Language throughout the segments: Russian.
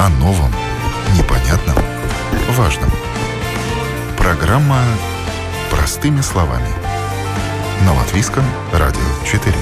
О новом, непонятном, важном. Программа «Простыми словами». На Латвийском радио 4.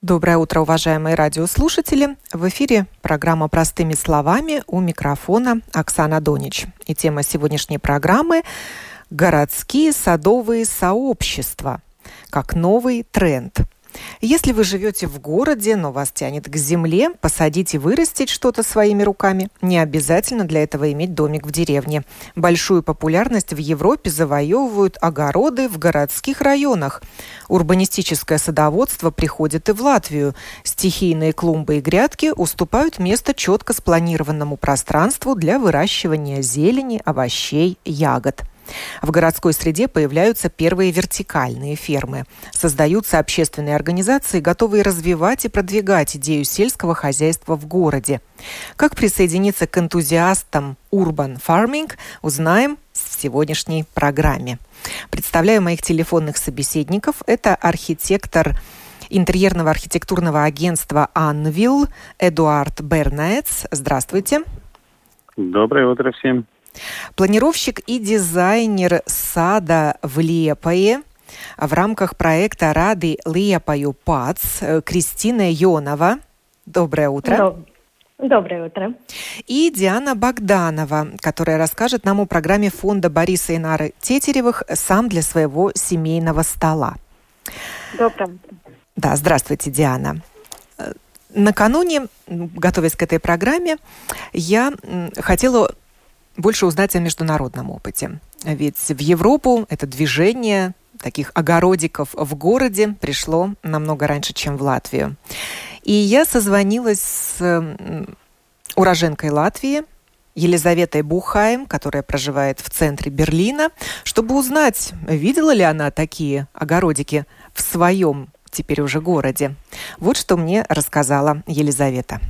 Доброе утро, уважаемые радиослушатели. В эфире программа «Простыми словами» у микрофона Оксана Донич. И тема сегодняшней программы – городские садовые сообщества как новый тренд – если вы живете в городе, но вас тянет к земле, посадить и вырастить что-то своими руками, не обязательно для этого иметь домик в деревне. Большую популярность в Европе завоевывают огороды в городских районах. Урбанистическое садоводство приходит и в Латвию. Стихийные клумбы и грядки уступают место четко спланированному пространству для выращивания зелени, овощей, ягод. В городской среде появляются первые вертикальные фермы. Создаются общественные организации, готовые развивать и продвигать идею сельского хозяйства в городе. Как присоединиться к энтузиастам Urban Farming, узнаем в сегодняшней программе. Представляю моих телефонных собеседников. Это архитектор интерьерного архитектурного агентства «Анвилл» Эдуард Бернаец. Здравствуйте. Доброе утро всем. Планировщик и дизайнер сада в Лепое в рамках проекта «Рады Лепаю ПАЦ» Кристина Йонова. Доброе утро. Доброе утро. И Диана Богданова, которая расскажет нам о программе фонда Бориса и Нары Тетеревых «Сам для своего семейного стола». Доброе утро. Да, здравствуйте, Диана. Накануне, готовясь к этой программе, я хотела больше узнать о международном опыте. Ведь в Европу это движение таких огородиков в городе пришло намного раньше, чем в Латвию. И я созвонилась с уроженкой Латвии, Елизаветой Бухаем, которая проживает в центре Берлина, чтобы узнать, видела ли она такие огородики в своем теперь уже городе. Вот что мне рассказала Елизавета.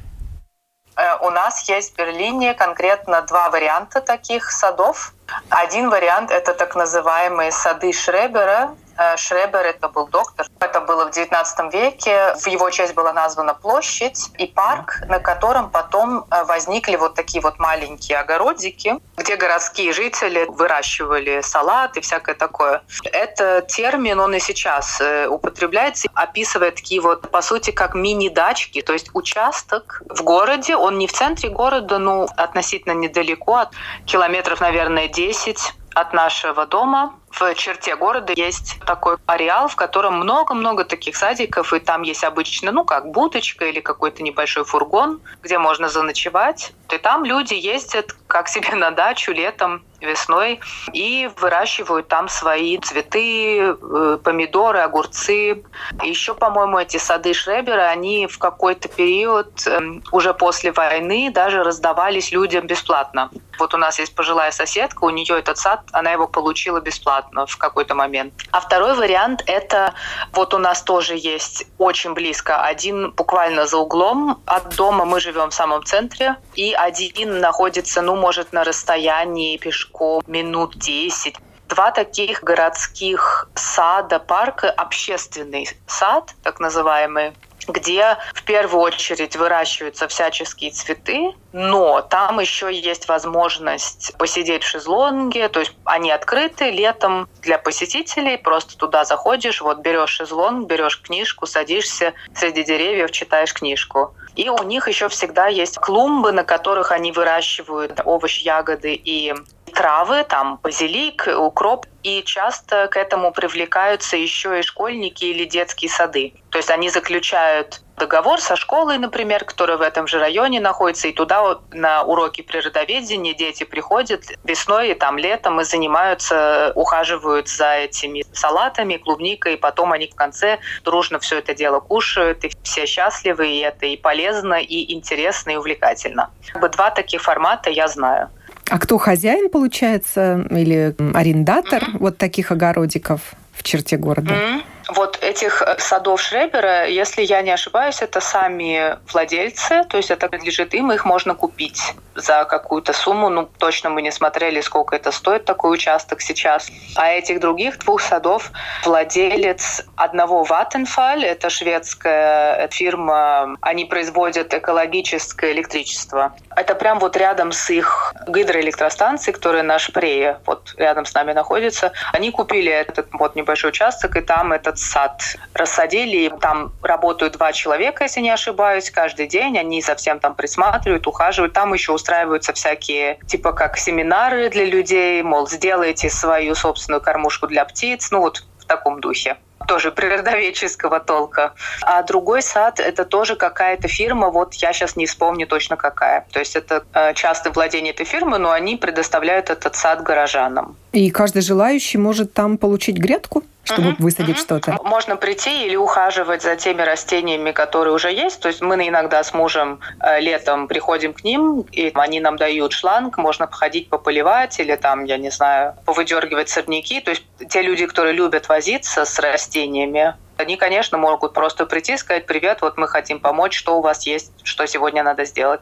Э, у нас есть в Берлине конкретно два варианта таких садов. Один вариант – это так называемые сады Шребера, Шребер это был доктор. Это было в XIX веке. В его честь была названа площадь и парк, на котором потом э, возникли вот такие вот маленькие огородики, где городские жители выращивали салат и всякое такое. Это термин, он и сейчас э, употребляется, описывая такие вот, по сути, как мини-дачки, то есть участок в городе, он не в центре города, но относительно недалеко, от километров, наверное, 10 от нашего дома в черте города есть такой ареал, в котором много-много таких садиков, и там есть обычно, ну, как будочка или какой-то небольшой фургон, где можно заночевать. И там люди ездят как себе на дачу летом, весной и выращивают там свои цветы, э, помидоры, огурцы. Еще, по-моему, эти сады Шребера, они в какой-то период эм, уже после войны даже раздавались людям бесплатно. Вот у нас есть пожилая соседка, у нее этот сад, она его получила бесплатно в какой-то момент. А второй вариант – это вот у нас тоже есть очень близко, один буквально за углом от дома, мы живем в самом центре, и один находится, ну, может, на расстоянии пешком минут 10 два таких городских сада, парка, общественный сад, так называемый, где в первую очередь выращиваются всяческие цветы, но там еще есть возможность посидеть в шезлонге, то есть они открыты летом для посетителей, просто туда заходишь, вот берешь шезлонг, берешь книжку, садишься среди деревьев, читаешь книжку. И у них еще всегда есть клумбы, на которых они выращивают овощи, ягоды и травы, там базилик, укроп, и часто к этому привлекаются еще и школьники или детские сады. То есть они заключают договор со школой, например, которая в этом же районе находится, и туда на уроки природоведения дети приходят весной и там летом и занимаются, ухаживают за этими салатами, клубникой, и потом они в конце дружно все это дело кушают, и все счастливы, и это и полезно, и интересно, и увлекательно. Два таких формата я знаю. А кто хозяин, получается, или арендатор mm-hmm. вот таких огородиков в черте города? Mm-hmm. Вот этих э, садов Шребера, если я не ошибаюсь, это сами владельцы, то есть это принадлежит им, их можно купить за какую-то сумму. Ну, точно мы не смотрели, сколько это стоит, такой участок сейчас. А этих других двух садов владелец одного Vattenfall, это шведская фирма, они производят экологическое электричество. Это прям вот рядом с их гидроэлектростанцией, которая на Шпрее, вот рядом с нами находится. Они купили этот вот небольшой участок, и там этот сад рассадили. Там работают два человека, если не ошибаюсь, каждый день. Они совсем там присматривают, ухаживают. Там еще устраиваются всякие, типа как семинары для людей, мол, сделайте свою собственную кормушку для птиц. Ну вот в таком духе тоже природоведческого толка. А другой сад — это тоже какая-то фирма, вот я сейчас не вспомню точно какая. То есть это э, частное владение этой фирмы, но они предоставляют этот сад горожанам. И каждый желающий может там получить грядку? Чтобы угу, высадить угу. что-то. Можно прийти или ухаживать за теми растениями, которые уже есть. То есть мы иногда с мужем э, летом приходим к ним, и они нам дают шланг, можно походить пополивать или там, я не знаю, повыдергивать сорняки. То есть те люди, которые любят возиться с растениями, они, конечно, могут просто прийти и сказать, привет, вот мы хотим помочь, что у вас есть, что сегодня надо сделать.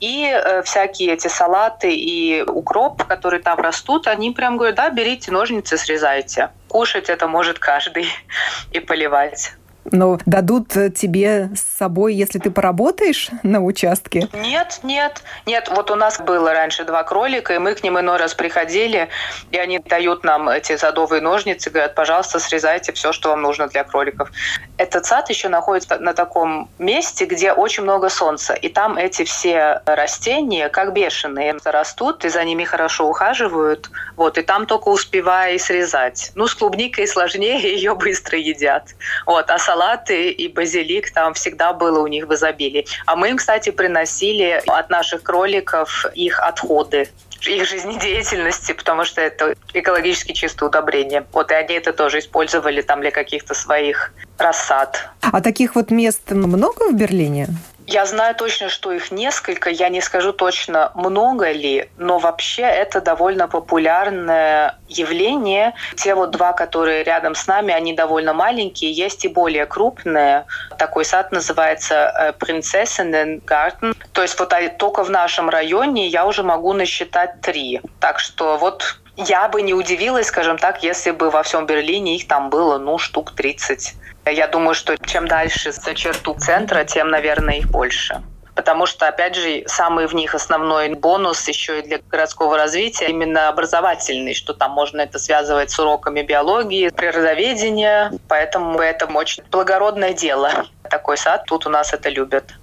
И э, всякие эти салаты и укроп, которые там растут, они прям говорят, да, берите ножницы, срезайте. Кушать это может каждый и поливать. Но дадут тебе с собой, если ты поработаешь на участке? Нет, нет, нет. Вот у нас было раньше два кролика, и мы к ним иной раз приходили, и они дают нам эти садовые ножницы, говорят, пожалуйста, срезайте все, что вам нужно для кроликов. Этот сад еще находится на таком месте, где очень много солнца, и там эти все растения, как бешеные, растут, и за ними хорошо ухаживают, вот, и там только успевая и срезать. Ну, с клубникой сложнее, ее быстро едят. Вот, а салаты и базилик там всегда было у них в изобилии. А мы им, кстати, приносили от наших кроликов их отходы их жизнедеятельности, потому что это экологически чистое удобрение. Вот и они это тоже использовали там для каких-то своих рассад. А таких вот мест много в Берлине? Я знаю точно, что их несколько, я не скажу точно, много ли, но вообще это довольно популярное явление. Те вот два, которые рядом с нами, они довольно маленькие, есть и более крупные. Такой сад называется Принцессененгартен. Э, То есть вот только в нашем районе я уже могу насчитать три. Так что вот я бы не удивилась, скажем так, если бы во всем Берлине их там было, ну, штук 30. Я думаю, что чем дальше за черту центра, тем, наверное, их больше. Потому что, опять же, самый в них основной бонус еще и для городского развития именно образовательный, что там можно это связывать с уроками биологии, природоведения. Поэтому это очень благородное дело. Такой сад, тут у нас это любят.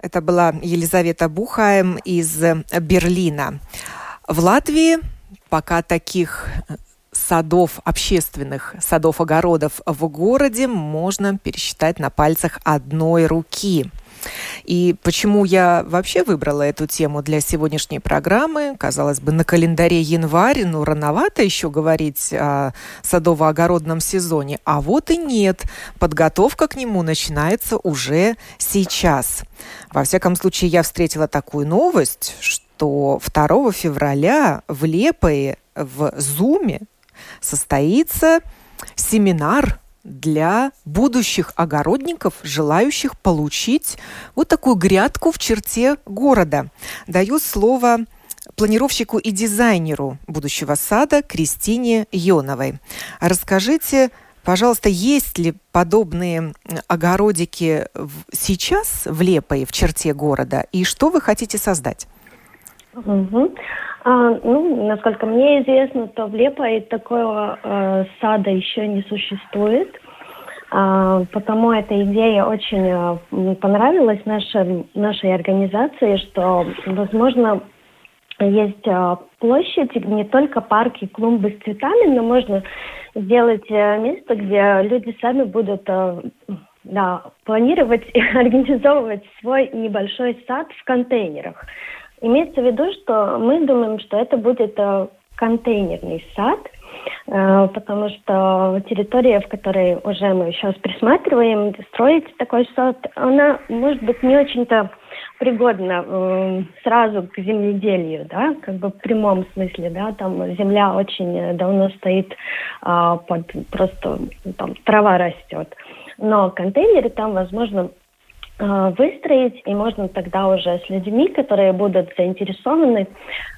Это была Елизавета Бухаем из Берлина. В Латвии пока таких садов, общественных садов-огородов в городе можно пересчитать на пальцах одной руки. И почему я вообще выбрала эту тему для сегодняшней программы? Казалось бы, на календаре январь, ну, рановато еще говорить о садово-огородном сезоне. А вот и нет. Подготовка к нему начинается уже сейчас. Во всяком случае, я встретила такую новость, что что 2 февраля в Лепое в Зуме состоится семинар для будущих огородников, желающих получить вот такую грядку в черте города. Даю слово планировщику и дизайнеру будущего сада Кристине Йоновой. Расскажите, пожалуйста, есть ли подобные огородики сейчас в Лепое, в черте города, и что вы хотите создать? Угу. А, ну, насколько мне известно, то в Лепое такого э, сада еще не существует. А, потому эта идея очень э, понравилась нашей, нашей организации, что, возможно, есть э, площадь, не только парки, клумбы с цветами, но можно сделать э, место, где люди сами будут э, да, планировать и организовывать свой небольшой сад в контейнерах. Имеется в виду, что мы думаем, что это будет э, контейнерный сад, Э, потому что территория, в которой уже мы сейчас присматриваем, строить такой сад, она может быть не очень-то пригодна э, сразу к земледелию, да, как бы в прямом смысле, да, там земля очень давно стоит э, под просто там трава растет, но контейнеры там возможно выстроить, и можно тогда уже с людьми, которые будут заинтересованы,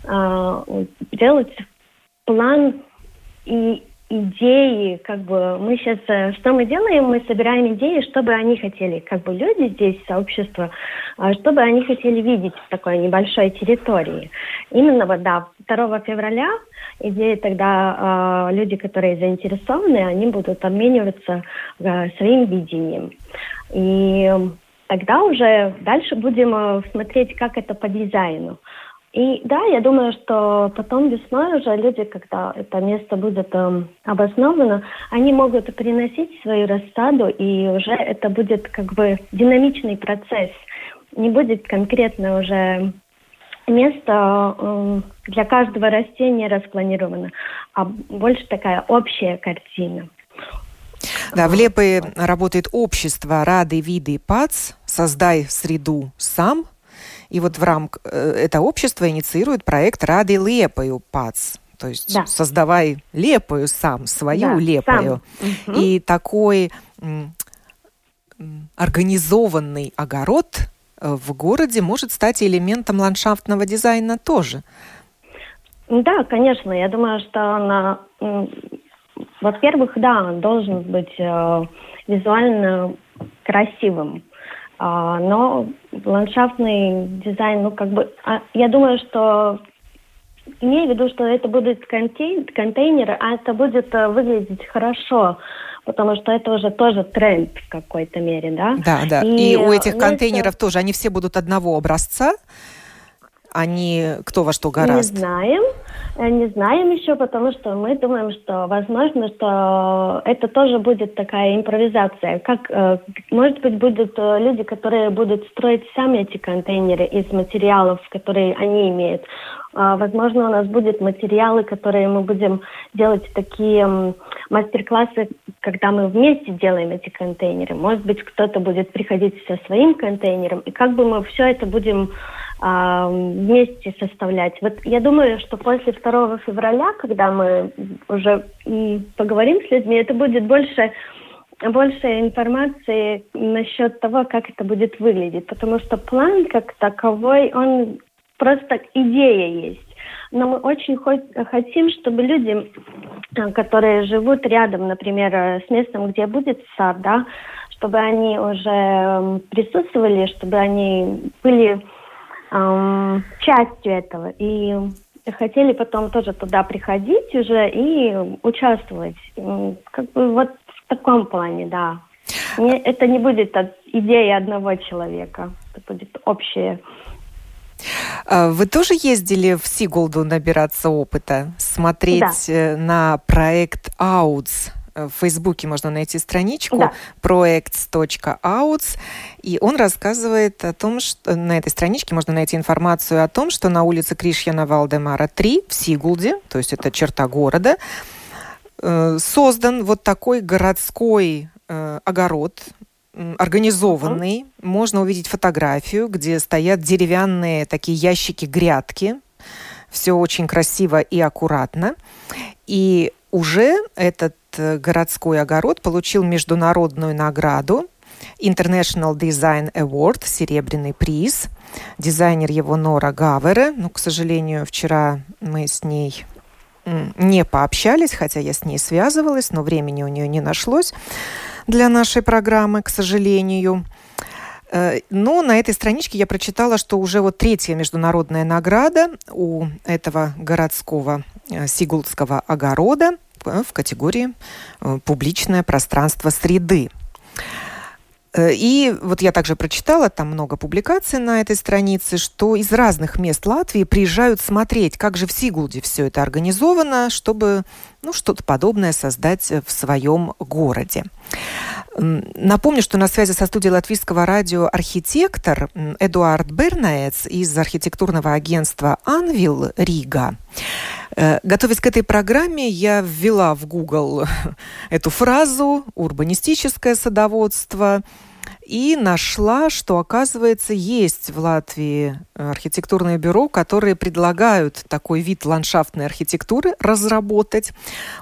э, делать план и идеи, как бы мы сейчас, э, что мы делаем, мы собираем идеи, что бы они хотели, как бы люди здесь, сообщество, что бы они хотели видеть в такой небольшой территории. Именно вот, да, 2 февраля идеи тогда э, люди, которые заинтересованы, они будут обмениваться э, своим видением. И тогда уже дальше будем э, смотреть, как это по дизайну. И да, я думаю, что потом весной уже люди, когда это место будет э, обосновано, они могут приносить свою рассаду, и уже это будет как бы динамичный процесс. Не будет конкретно уже место э, для каждого растения распланировано, а больше такая общая картина. Да, в Лепе работает общество «Рады виды ПАЦ», «Создай среду сам», и вот в рамках э, это общество инициирует проект «Ради лепою ПАЦ». То есть да. создавай лепою сам, свою да, лепою. Сам. И такой организованный огород э, в городе может стать элементом ландшафтного дизайна тоже. Да, конечно. Я думаю, что она, во-первых, да, он должен быть э, визуально красивым. А, но ландшафтный дизайн, ну, как бы, а, я думаю, что имею в виду, что это будут контейн, контейнеры, а это будет а, выглядеть хорошо, потому что это уже тоже тренд в какой-то мере, да? Да, да. И, И у этих контейнеров тоже, они все будут одного образца, они кто во что гораст? Не знаем. Э, не знаем еще, потому что мы думаем, что возможно, что это тоже будет такая импровизация. Как, э, может быть, будут э, люди, которые будут строить сами эти контейнеры из материалов, которые они имеют. А, возможно, у нас будут материалы, которые мы будем делать такие мастер-классы, когда мы вместе делаем эти контейнеры. Может быть, кто-то будет приходить со своим контейнером, и как бы мы все это будем а, вместе составлять. Вот я думаю, что после 2 февраля, когда мы уже поговорим с людьми, это будет больше больше информации насчет того, как это будет выглядеть, потому что план как таковой, он просто идея есть. Но мы очень хотим, чтобы люди, которые живут рядом, например, с местом, где будет сад, да, чтобы они уже присутствовали, чтобы они были эм, частью этого. И хотели потом тоже туда приходить уже и участвовать. Как бы вот в таком плане, да. Не, это не будет идея одного человека, это будет общее. А вы тоже ездили в Сигулду набираться опыта, смотреть да. Э, на проект АУЦ? В Фейсбуке можно найти страничку да. projects.outs, и он рассказывает о том, что на этой страничке можно найти информацию о том, что на улице Кришьяна Валдемара 3 в Сигулде, то есть это черта города, э, создан вот такой городской э, огород, организованный. Можно увидеть фотографию, где стоят деревянные такие ящики-грядки. Все очень красиво и аккуратно. И уже этот э, городской огород получил международную награду International Design Award, серебряный приз. Дизайнер его Нора Гавере. Ну, к сожалению, вчера мы с ней не пообщались, хотя я с ней связывалась, но времени у нее не нашлось для нашей программы, к сожалению. Э, но на этой страничке я прочитала, что уже вот третья международная награда у этого городского Э, Сигулдского огорода э, в категории э, «Публичное пространство среды». И вот я также прочитала, там много публикаций на этой странице, что из разных мест Латвии приезжают смотреть, как же в Сигулде все это организовано, чтобы ну, что-то подобное создать в своем городе. Напомню, что на связи со студией Латвийского радио архитектор Эдуард Бернаец из архитектурного агентства «Анвил Рига». Э, готовясь к этой программе, я ввела в Google эту фразу «урбанистическое садоводство», и нашла, что, оказывается, есть в Латвии архитектурное бюро, которые предлагают такой вид ландшафтной архитектуры разработать.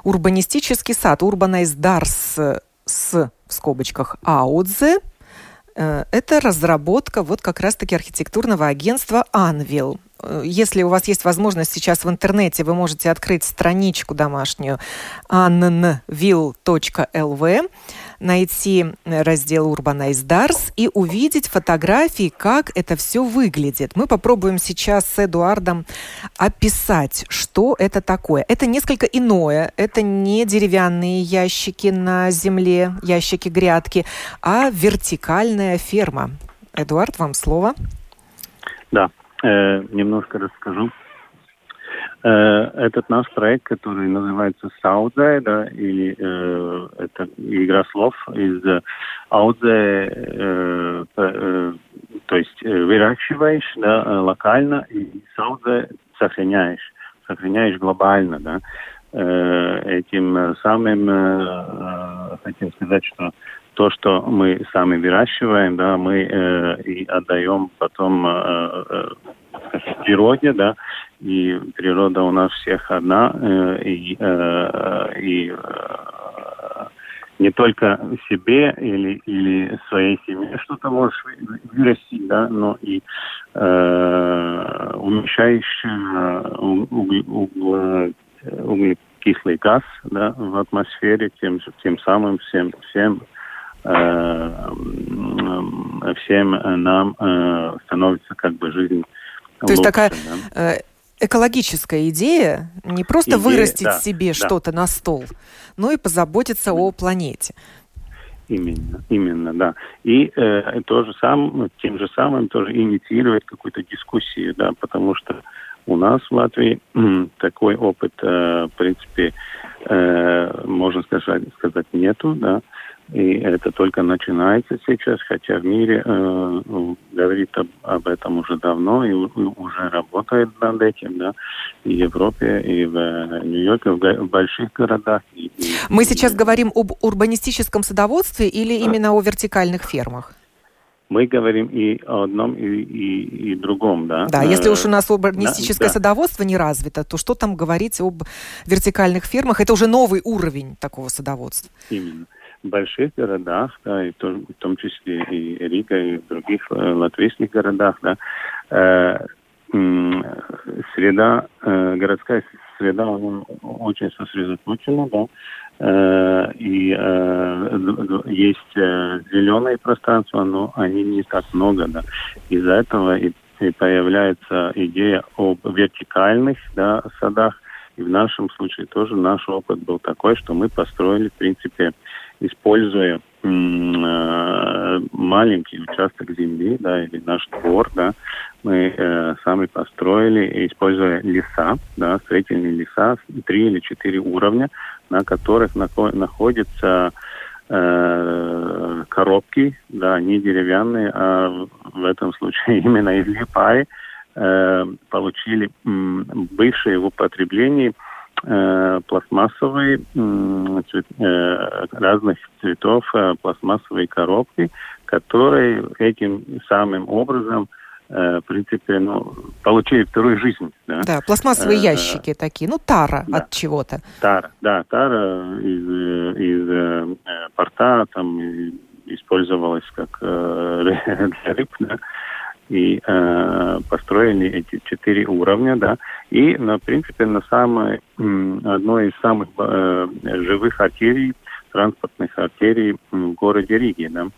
Урбанистический сад, Dars с, в скобочках, Аудзе, э, это разработка вот как раз-таки архитектурного агентства «Анвил». Если у вас есть возможность сейчас в интернете, вы можете открыть страничку домашнюю annville.lv, найти раздел Urbanize Dars и увидеть фотографии, как это все выглядит. Мы попробуем сейчас с Эдуардом описать, что это такое. Это несколько иное. Это не деревянные ящики на земле, ящики-грядки, а вертикальная ферма. Эдуард, вам слово. Да, э, немножко расскажу. Э, этот наш проект, который называется Саудзе, да, или э, это игра слов из Аудзе, э, э, то есть э, выращиваешь, да, э, локально, и Саудзе сохраняешь, сохраняешь глобально, да. Э, этим самым э, хотим сказать, что то, что мы сами выращиваем, да, мы э, и отдаем потом э, э, природе, да, и природа у нас всех одна, э, и, э, и э, не только себе или, или своей семье что-то можешь вырастить, да, но и э, уменьшаешь э, угле, углекислый газ да, в атмосфере, тем, тем самым всем, всем Э, всем нам э, становится как бы жизнь То лучше, есть такая да? Э, экологическая идея, не просто идея, вырастить да, себе да. что-то на стол, но и позаботиться о планете. Именно, именно, да. И э, то же самое, тем же самым тоже инициировать какую-то дискуссию, да, потому что у нас в Латвии такой опыт, э, в принципе, э, можно сказать, сказать нету, да. Э, и это только начинается сейчас, хотя в мире э, говорит об, об этом уже давно и уже работает над этим, да, и в Европе, и в э, Нью-Йорке, в, в больших городах. И, и, Мы сейчас и, говорим об урбанистическом садоводстве или а, именно о вертикальных фермах? Мы говорим и о одном, и, и, и другом, да. Да, если уж у нас урбанистическое да, садоводство не развито, то что там говорить об вертикальных фермах? Это уже новый уровень такого садоводства. Именно больших городах, да, и в том, в том числе и Рига, и в других э, латвийских городах, да, э, среда, э, городская среда очень сосредоточена, да, э, и э, есть э, зеленые пространства, но они не так много, да. Из-за этого и, и появляется идея об вертикальных да, садах, и в нашем случае тоже наш опыт был такой, что мы построили, в принципе, используя э, маленький участок земли, да, или наш двор, да, мы э, сами построили, используя леса, да, строительные леса, три или четыре уровня, на которых нако- находятся э, коробки, да, не деревянные, а в этом случае именно из липаи, получили э, бывшие в употреблении э, пластмассовые цвет, э, разных цветов пластмассовые коробки, которые этим самым образом в принципе, ну, получили вторую жизнь. Да, да пластмассовые э, ящики такие, ну, тара да, от чего-то. Тара, да, тара из, из порта там использовалась как для рыб, да и э, построили эти четыре уровня, да, и, на принципе, на самой, одной из самых э, живых артерий, транспортных артерий в городе Риге, да,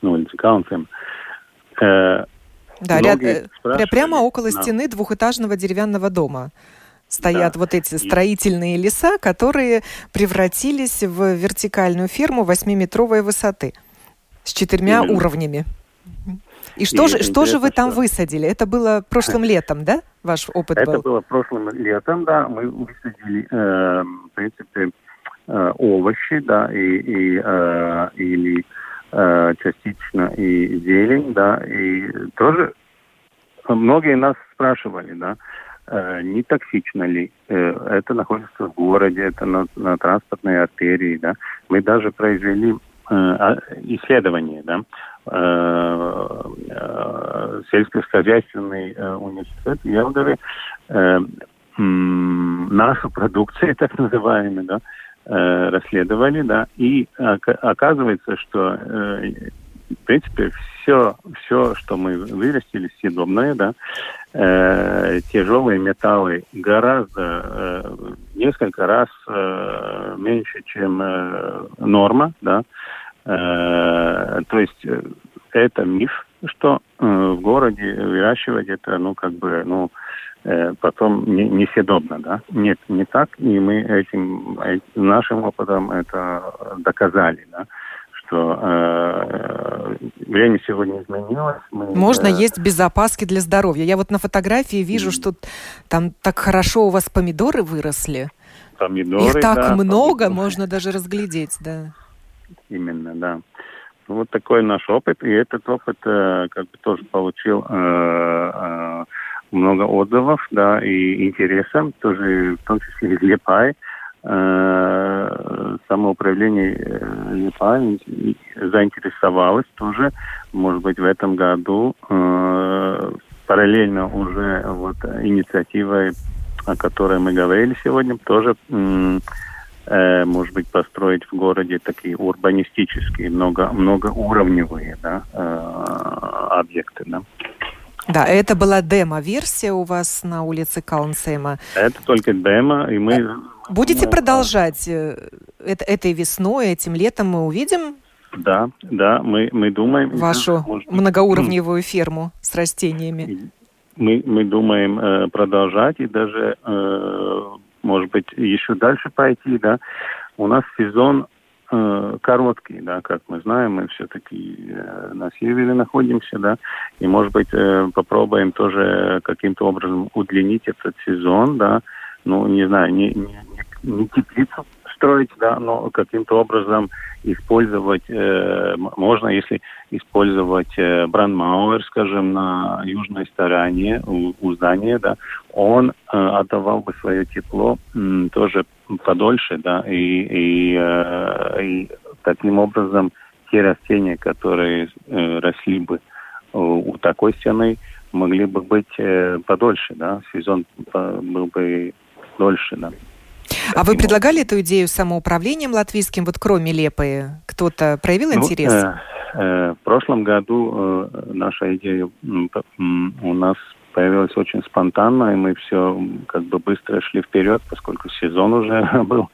ну, Ильцикаунцем. Э, да, ряд, э, прямо около да. стены двухэтажного деревянного дома стоят да. вот эти строительные леса, которые превратились в вертикальную ферму восьмиметровой высоты с четырьмя Именно. уровнями. И что, и же, что же вы там что... высадили? Это было прошлым летом, да, ваш опыт Это был? Это было прошлым летом, да. Мы высадили, э, в принципе, э, овощи, да, и, и, э, или э, частично и зелень, да, и тоже многие нас спрашивали, да, не токсично ли, это находится в городе, это на, на транспортной артерии, да. Мы даже произвели а, исследование, да, сельскохозяйственный университет Елгаве нашу продукцию, так называемую, да, расследовали, да, и оказывается, что в принципе, все, все, что мы вырастили, съедобное, да, э, тяжелые металлы гораздо, э, несколько раз э, меньше, чем э, норма, да. Э, то есть э, это миф, что э, в городе выращивать это, ну, как бы, ну, э, потом не, несъедобно, да. Нет, не так, и мы этим, этим нашим опытом это доказали, да что э, время сегодня изменилось. Мы, Можно э, есть без опаски для здоровья. Я вот на фотографии вижу, mm. что там так хорошо у вас помидоры выросли. Помидоры, Их так да, много, помидоры. можно даже разглядеть, да. Именно, да. Вот такой наш опыт, и этот опыт э, как бы тоже получил э, э, много отзывов, да, и интереса, тоже в том числе из Лепай. Э, Э, самоуправление ЕПА заинтересовалось тоже, может быть, в этом году э, параллельно уже вот инициативой, о которой мы говорили сегодня, тоже э, может быть, построить в городе такие урбанистические, много, многоуровневые да, объекты. Да. Да, это была демо-версия у вас на улице Каунсейма. Это только демо, и мы Будете продолжать э, это, этой весной, этим летом мы увидим? Да, да, мы, мы думаем... Вашу может, многоуровневую ферму с растениями. Мы, мы думаем э, продолжать и даже, э, может быть, еще дальше пойти, да. У нас сезон э, короткий, да, как мы знаем, мы все-таки э, на севере находимся, да, и, может быть, э, попробуем тоже каким-то образом удлинить этот сезон, да, ну, не знаю, не, не, не теплицу строить, да, но каким-то образом использовать, э, можно, если использовать э, брандмауэр, скажем, на южной стороне у, у здания, да, он э, отдавал бы свое тепло э, тоже подольше, да, и, и, э, и таким образом те растения, которые э, росли бы у, у такой стены, могли бы быть э, подольше, да, сезон по, был бы дольше, да. А вы предлагали эту идею самоуправлением латвийским, вот кроме Лепы? Кто-то проявил ну, интерес? Э, э, в прошлом году э, наша идея у нас появилась очень спонтанно, и мы все как бы быстро шли вперед, поскольку сезон уже был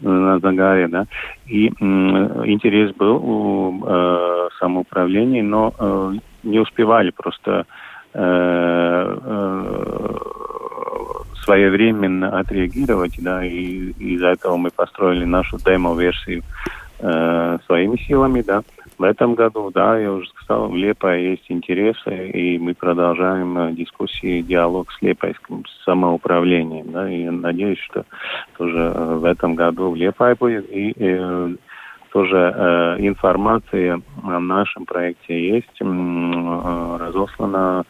на загаре, да. И интерес был у э, самоуправления, но э, не успевали просто э, э, своевременно отреагировать, да, и из-за этого мы построили нашу демо-версию э, своими силами, да. В этом году, да, я уже сказал, в Лепо есть интересы, и мы продолжаем э, дискуссии, диалог с лепойским самоуправлением, да, и надеюсь, что тоже э, в этом году в Лепо будет, и э, тоже э, информация о нашем проекте есть, э, разослана,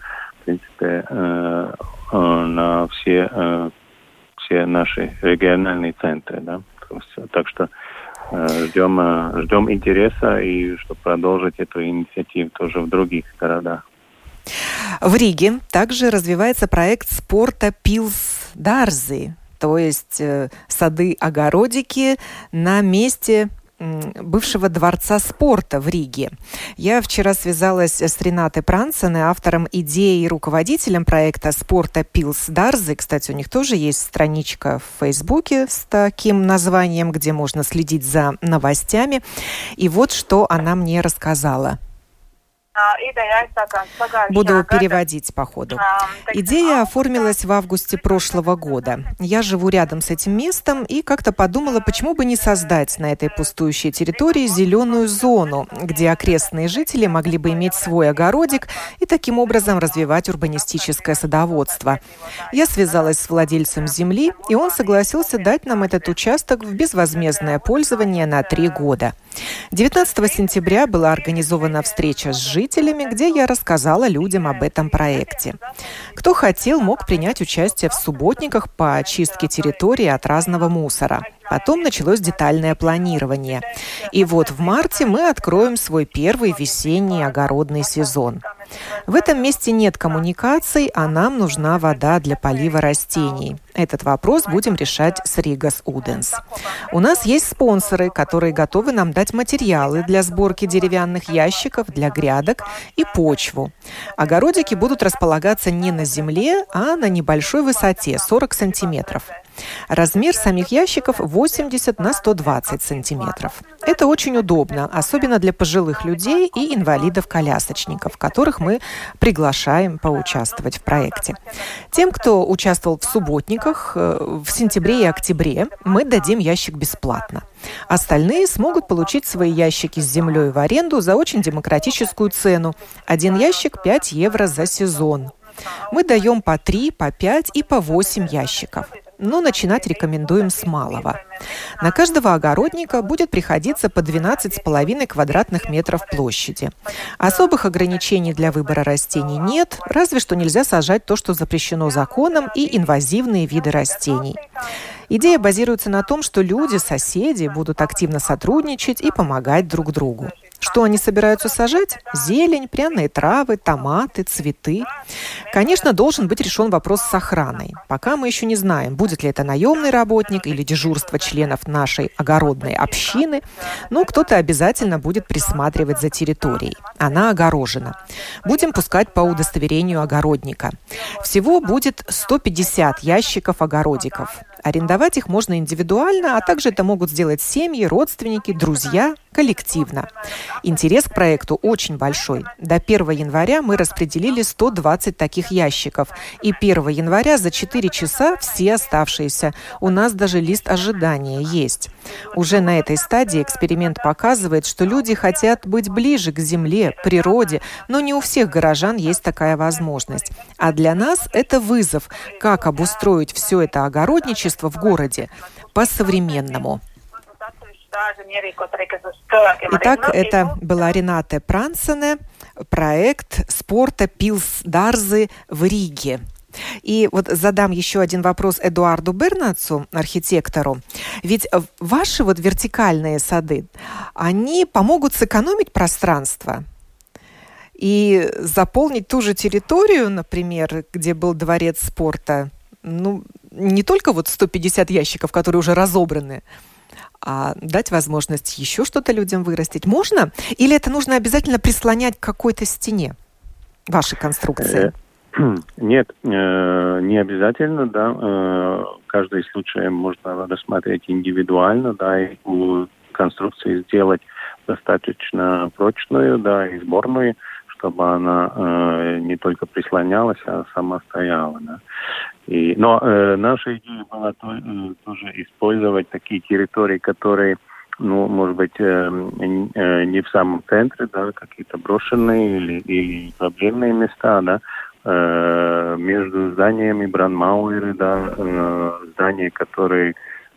принципе, э, Э, на все, э, все наши региональные центры. Да? Так что э, ждем, ждем интереса и чтобы продолжить эту инициативу тоже в других городах. В Риге также развивается проект спорта Пилс Дарзы, то есть сады-огородики на месте бывшего дворца спорта в Риге. Я вчера связалась с Ренатой Прансеной, автором идеи и руководителем проекта спорта Пилс Дарзы. Кстати, у них тоже есть страничка в Фейсбуке с таким названием, где можно следить за новостями. И вот что она мне рассказала. Буду переводить по ходу. Идея оформилась в августе прошлого года. Я живу рядом с этим местом и как-то подумала, почему бы не создать на этой пустующей территории зеленую зону, где окрестные жители могли бы иметь свой огородик и таким образом развивать урбанистическое садоводство. Я связалась с владельцем земли, и он согласился дать нам этот участок в безвозмездное пользование на три года. 19 сентября была организована встреча с жителями, жителями, где я рассказала людям об этом проекте. Кто хотел, мог принять участие в субботниках по очистке территории от разного мусора. Потом началось детальное планирование. И вот в марте мы откроем свой первый весенний огородный сезон. В этом месте нет коммуникаций, а нам нужна вода для полива растений. Этот вопрос будем решать с Ригас Уденс. У нас есть спонсоры, которые готовы нам дать материалы для сборки деревянных ящиков для грядок и почву. Огородики будут располагаться не на земле, а на небольшой высоте 40 сантиметров. Размер самих ящиков 80 на 120 сантиметров. Это очень удобно, особенно для пожилых людей и инвалидов-колясочников, которых мы приглашаем поучаствовать в проекте. Тем, кто участвовал в субботниках э, в сентябре и октябре, мы дадим ящик бесплатно. Остальные смогут получить свои ящики с землей в аренду за очень демократическую цену. Один ящик 5 евро за сезон. Мы даем по 3, по 5 и по 8 ящиков но начинать рекомендуем с малого. На каждого огородника будет приходиться по 12,5 квадратных метров площади. Особых ограничений для выбора растений нет, разве что нельзя сажать то, что запрещено законом, и инвазивные виды растений. Идея базируется на том, что люди, соседи будут активно сотрудничать и помогать друг другу. Что они собираются сажать? Зелень, пряные травы, томаты, цветы. Конечно, должен быть решен вопрос с охраной. Пока мы еще не знаем, будет ли это наемный работник или дежурство членов нашей огородной общины, но кто-то обязательно будет присматривать за территорией. Она огорожена. Будем пускать по удостоверению огородника. Всего будет 150 ящиков огородиков. Арендовать их можно индивидуально, а также это могут сделать семьи, родственники, друзья, коллективно. Интерес к проекту очень большой. До 1 января мы распределили 120 таких ящиков. И 1 января за 4 часа все оставшиеся. У нас даже лист ожидания есть. Уже на этой стадии эксперимент показывает, что люди хотят быть ближе к земле, природе, но не у всех горожан есть такая возможность. А для нас это вызов, как обустроить все это огородничество в городе по-современному. Итак, это была Рената Прансене, проект спорта Пилс Дарзы в Риге. И вот задам еще один вопрос Эдуарду Бернацу, архитектору. Ведь ваши вот вертикальные сады, они помогут сэкономить пространство и заполнить ту же территорию, например, где был дворец спорта, ну, не только вот 150 ящиков, которые уже разобраны, а дать возможность еще что-то людям вырастить. Можно? Или это нужно обязательно прислонять к какой-то стене вашей конструкции? Э, нет, э, не обязательно, да. Э, каждый случай можно рассмотреть индивидуально, да, и конструкции сделать достаточно прочную, да, и сборную, чтобы она не только прислонялась, а сама стояла. Да. И, но э, наша идея была то, э, тоже использовать такие территории, которые, ну, может быть, э, э, не в самом центре, да, какие-то брошенные или, или проблемные места, да, э, между зданиями Бранмауэры, да, э, здания, которые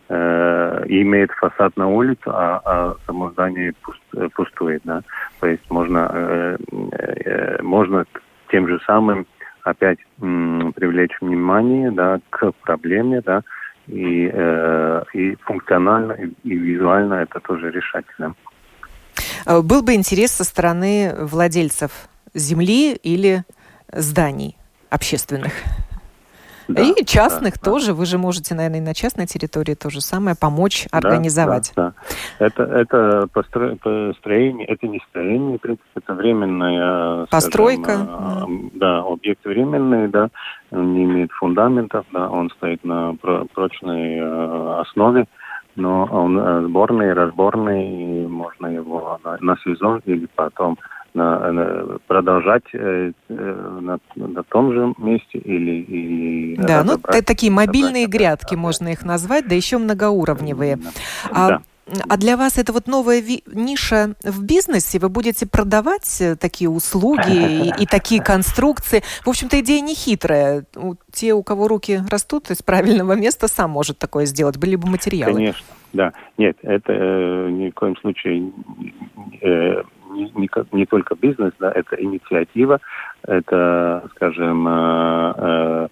э, имеет фасад на улицу, а, а само здание пуст, пустует, да. То есть можно, э, э, можно тем же самым опять м, привлечь внимание, да, к проблеме, да, и, э, и функционально, и, и визуально это тоже решать, да. Был бы интерес со стороны владельцев земли или зданий общественных? Да, и частных да, тоже. Да. Вы же можете, наверное, и на частной территории то же самое помочь организовать. Да, да. Это, это постро... построение, это не строение, в принципе, это временная... Постройка. Скажем, да, объект временный, да, он не имеет фундаментов, да, он стоит на прочной э, основе, но он э, сборный, разборный, и можно его на, на сезон или потом на, продолжать э, э, на, на том же месте или... или да, ну такие мобильные грядки, да, можно их назвать, да еще многоуровневые. Да. А, а для вас это вот новая ви- ниша в бизнесе? Вы будете продавать э, такие услуги и, и такие конструкции? В общем-то, идея не хитрая. Те, у кого руки растут из правильного места, сам может такое сделать. Были бы материалы. Конечно, да. Нет, это э, ни в коем случае э, не, не, только бизнес, да, это инициатива, это, скажем, э, э,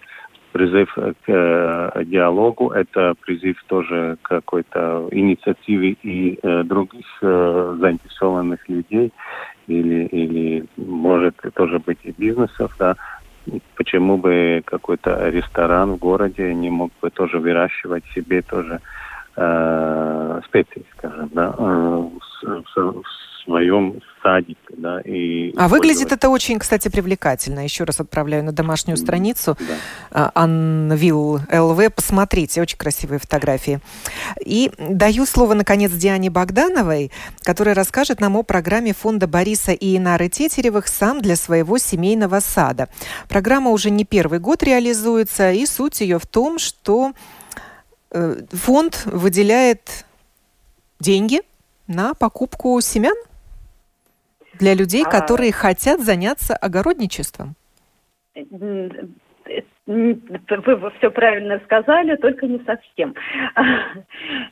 призыв к э, диалогу, это призыв тоже к какой-то инициативе и других заинтересованных людей или, или может тоже быть и бизнесов, да, почему бы какой-то ресторан в городе не мог бы тоже выращивать себе тоже специи, скажем, да, э, в, в, своем садике. Да, и а выглядит это очень, кстати, привлекательно. Еще раз отправляю на домашнюю страницу да. Анвил ЛВ. Посмотрите, очень красивые фотографии. И даю слово, наконец, Диане Богдановой, которая расскажет нам о программе фонда Бориса и Инары Тетеревых «Сам для своего семейного сада». Программа уже не первый год реализуется, и суть ее в том, что э, фонд выделяет деньги на покупку семян для людей, а... которые хотят заняться огородничеством? Вы все правильно сказали, только не совсем.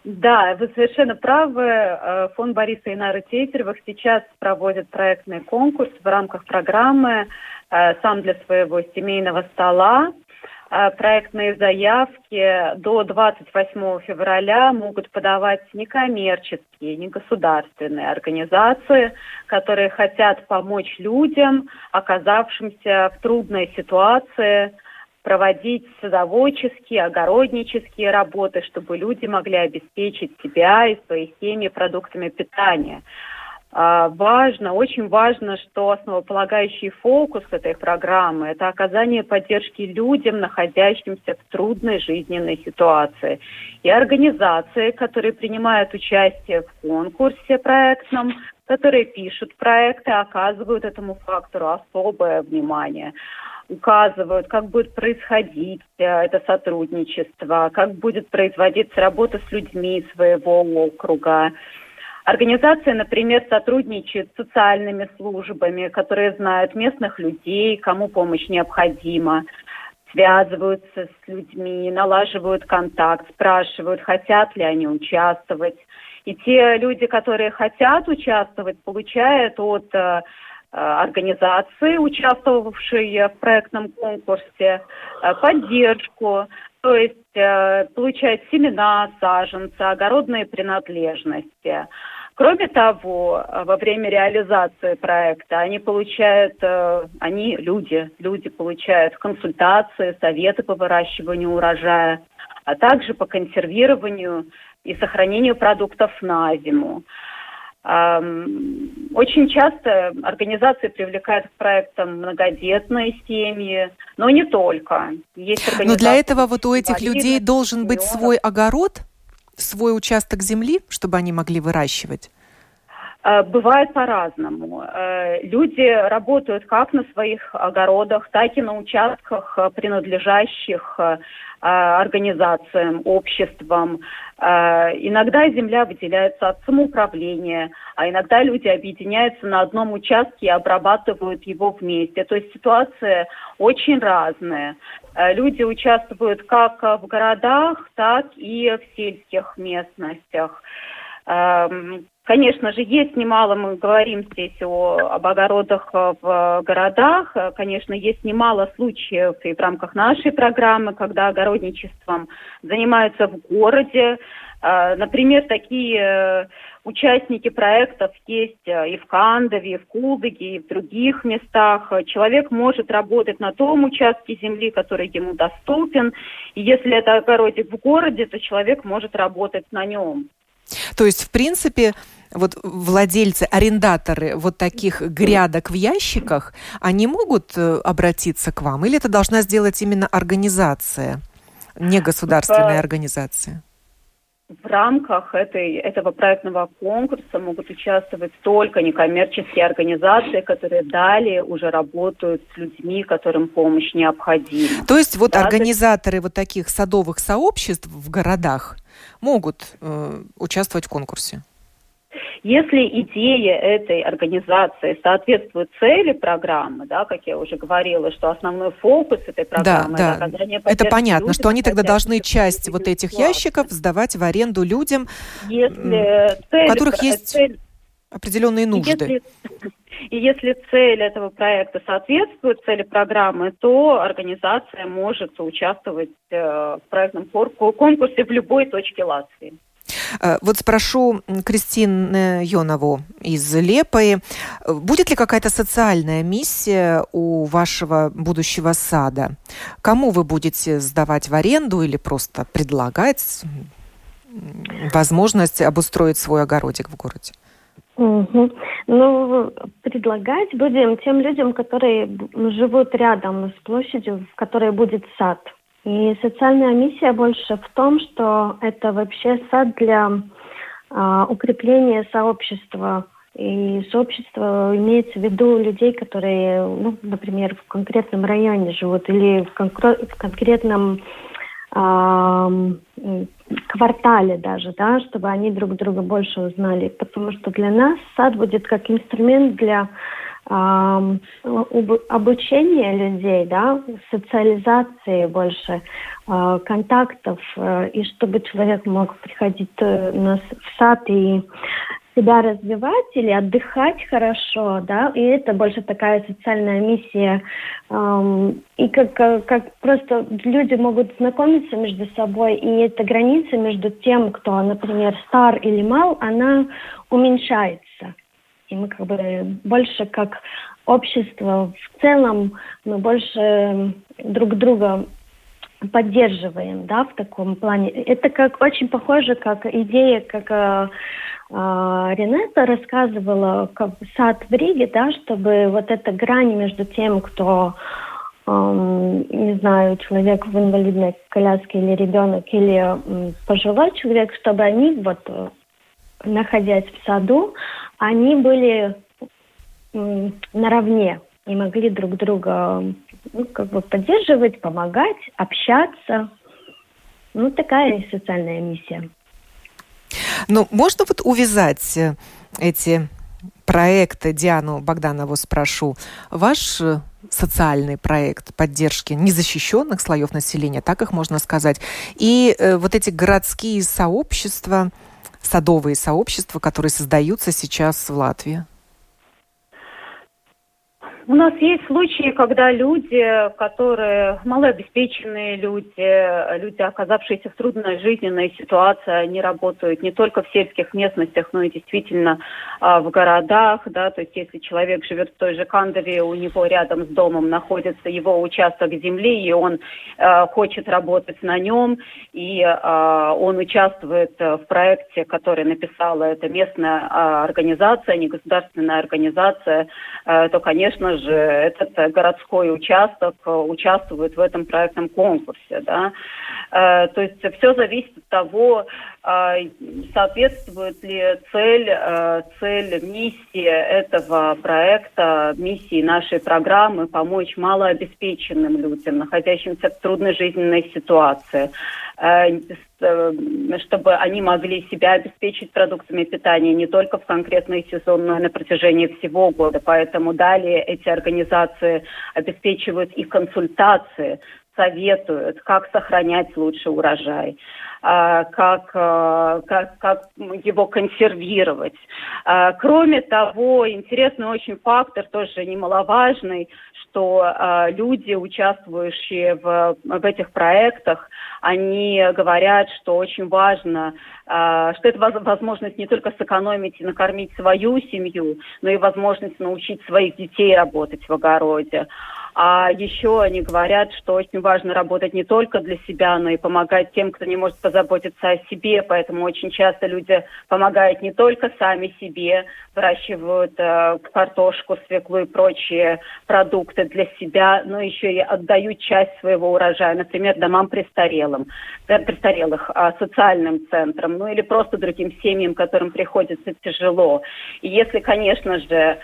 Да, вы совершенно правы. Э, фонд Бориса и Нары Тетеревых сейчас проводит проектный конкурс в рамках программы э, «Сам для своего семейного стола». А, проектные заявки до 28 февраля могут подавать некоммерческие, негосударственные организации, которые хотят помочь людям, оказавшимся в трудной ситуации, проводить садоводческие, огороднические работы, чтобы люди могли обеспечить себя и свои семьи продуктами питания. А, важно, очень важно, что основополагающий фокус этой программы – это оказание поддержки людям, находящимся в трудной жизненной ситуации. И организации, которые принимают участие в конкурсе проектном, которые пишут проекты, оказывают этому фактору особое внимание указывают, как будет происходить э, это сотрудничество, как будет производиться работа с людьми своего округа. Организация, например, сотрудничает с социальными службами, которые знают местных людей, кому помощь необходима, связываются с людьми, налаживают контакт, спрашивают, хотят ли они участвовать. И те люди, которые хотят участвовать, получают от э, организации, участвовавшей в проектном конкурсе, э, поддержку, то есть э, получают семена, саженцы, огородные принадлежности. Кроме того, во время реализации проекта они получают, э, они, люди, люди получают консультации, советы по выращиванию урожая, а также по консервированию и сохранению продуктов на зиму. Очень часто организации привлекают к проектам многодетные семьи, но не только. Есть но для этого вот у этих людей должен быть свой огород, свой участок земли, чтобы они могли выращивать? Э, бывает по-разному. Э, люди работают как на своих огородах, так и на участках, э, принадлежащих организациям, обществам. Иногда земля выделяется от самоуправления, а иногда люди объединяются на одном участке и обрабатывают его вместе. То есть ситуация очень разная. Люди участвуют как в городах, так и в сельских местностях. Эм, Конечно же, есть немало, мы говорим здесь о, об огородах в городах, конечно, есть немало случаев и в рамках нашей программы, когда огородничеством занимаются в городе. Например, такие э, участники проектов есть э, и в Кандове, и в Кулдыге, и в других местах. Человек может работать на том участке земли, который ему доступен. И если это огородик в городе, то человек может работать на нем. То есть, в принципе, вот владельцы, арендаторы вот таких грядок в ящиках, они могут э, обратиться к вам? Или это должна сделать именно организация, не государственная организация? В рамках этой, этого проектного конкурса могут участвовать только некоммерческие организации, которые далее уже работают с людьми, которым помощь необходима. То есть вот да, организаторы вот таких садовых сообществ в городах могут э, участвовать в конкурсе? Если идея этой организации соответствует цели программы, да, как я уже говорила, что основной фокус этой программы да, это да. Это понятно, людям, что они тогда должны часть вот этих ящиков сдавать в аренду людям, Если цель, которых есть... Цель, определенные нужды. Если, и если цель этого проекта соответствует цели программы, то организация может участвовать э, в проектном конкурсе в любой точке Латвии. Э, вот спрошу Кристину Йонову из Лепой. Будет ли какая-то социальная миссия у вашего будущего сада? Кому вы будете сдавать в аренду или просто предлагать возможность обустроить свой огородик в городе? Угу. Ну, предлагать будем тем людям, которые живут рядом с площадью, в которой будет сад. И социальная миссия больше в том, что это вообще сад для а, укрепления сообщества. И сообщество имеется в виду людей, которые, ну, например, в конкретном районе живут или в, конкр- в конкретном а, квартале даже, да, чтобы они друг друга больше узнали. Потому что для нас сад будет как инструмент для обучение людей, да, социализации больше, э, контактов, э, и чтобы человек мог приходить э, в сад и себя развивать или отдыхать хорошо, да, и это больше такая социальная миссия, и как, как просто люди могут знакомиться между собой, и эта граница между тем, кто, например, стар или мал, она уменьшается. И мы как бы больше как общество в целом, мы больше друг друга поддерживаем, да, в таком плане. Это как очень похоже, как идея, как э, э, Ренета рассказывала, как сад в Риге, да, чтобы вот эта грань между тем, кто э, не знаю, человек в инвалидной коляске или ребенок, или э, пожилой человек, чтобы они вот находясь в саду, они были наравне и могли друг друга ну, как бы поддерживать, помогать, общаться. Ну, такая социальная миссия. Ну, можно вот увязать э, эти проекты, Диану Богданову спрошу, ваш э, социальный проект поддержки незащищенных слоев населения, так их можно сказать, и э, вот эти городские сообщества, садовые сообщества, которые создаются сейчас в Латвии? У нас есть случаи, когда люди, которые малообеспеченные люди, люди, оказавшиеся в трудной жизненной ситуации, они работают не только в сельских местностях, но и действительно а, в городах, да, то есть если человек живет в той же Кандове, у него рядом с домом находится его участок земли, и он а, хочет работать на нем, и а, он участвует в проекте, который написала эта местная а, организация, не государственная организация, а, то, конечно, же, этот э, городской участок э, участвует в этом проектном конкурсе. Да? Э, то есть все зависит от того, соответствует ли цель, цель, миссия этого проекта, миссии нашей программы помочь малообеспеченным людям, находящимся в трудной жизненной ситуации. Э, чтобы они могли себя обеспечить продуктами питания не только в конкретный сезон, но и на протяжении всего года. Поэтому далее эти организации обеспечивают и консультации, советуют, как сохранять лучший урожай, э, как, как, как его консервировать. Кроме того, интересный очень фактор, тоже немаловажный, что люди, участвующие в, в этих проектах, они говорят, что очень важно, а, что это возможность не только сэкономить и накормить свою семью, но и возможность научить своих детей работать в огороде. А еще они говорят, что очень важно работать не только для себя, но и помогать тем, кто не может позаботиться о себе. Поэтому очень часто люди помогают не только сами себе, выращивают э, картошку, свеклу и прочие продукты для себя, но еще и отдают часть своего урожая, например, домам престарелым, э, престарелых, э, социальным центрам, ну или просто другим семьям, которым приходится тяжело. И если, конечно же, э,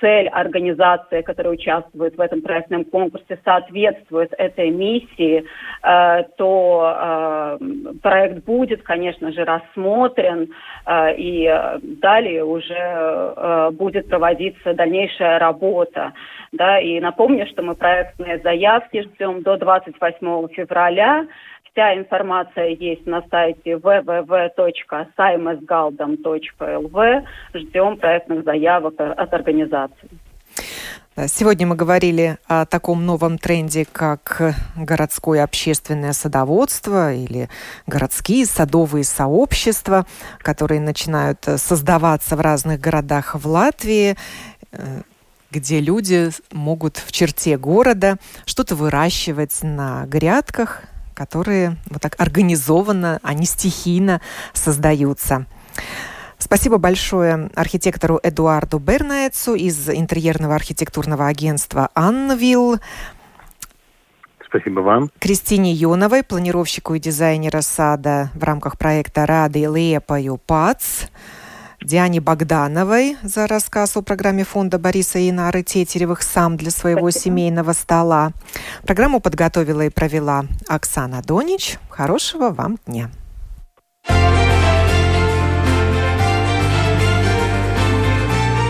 цель организации, которая участвует в этом проекте, проектном конкурсе соответствует этой миссии, э, то э, проект будет, конечно же, рассмотрен, э, и далее уже будет проводиться дальнейшая работа. Да, и напомню, что мы проектные заявки ждем до 28 февраля Вся информация есть на сайте www.simesgaldam.lv. Ждем проектных заявок от организации. Сегодня мы говорили о таком новом тренде, как городское общественное садоводство или городские садовые сообщества, которые начинают создаваться в разных городах в Латвии э, где люди могут в черте города что-то выращивать на грядках, которые вот так организованно, а не стихийно создаются. Спасибо большое архитектору Эдуарду Бернаецу из интерьерного архитектурного агентства «Анвилл». Спасибо вам. Кристине Юновой, планировщику и дизайнера сада в рамках проекта «Рады Лепаю ПАЦ». Диане Богдановой за рассказ о программе фонда Бориса и Инары Тетеревых «Сам для своего Спасибо. семейного стола». Программу подготовила и провела Оксана Донич. Хорошего вам дня.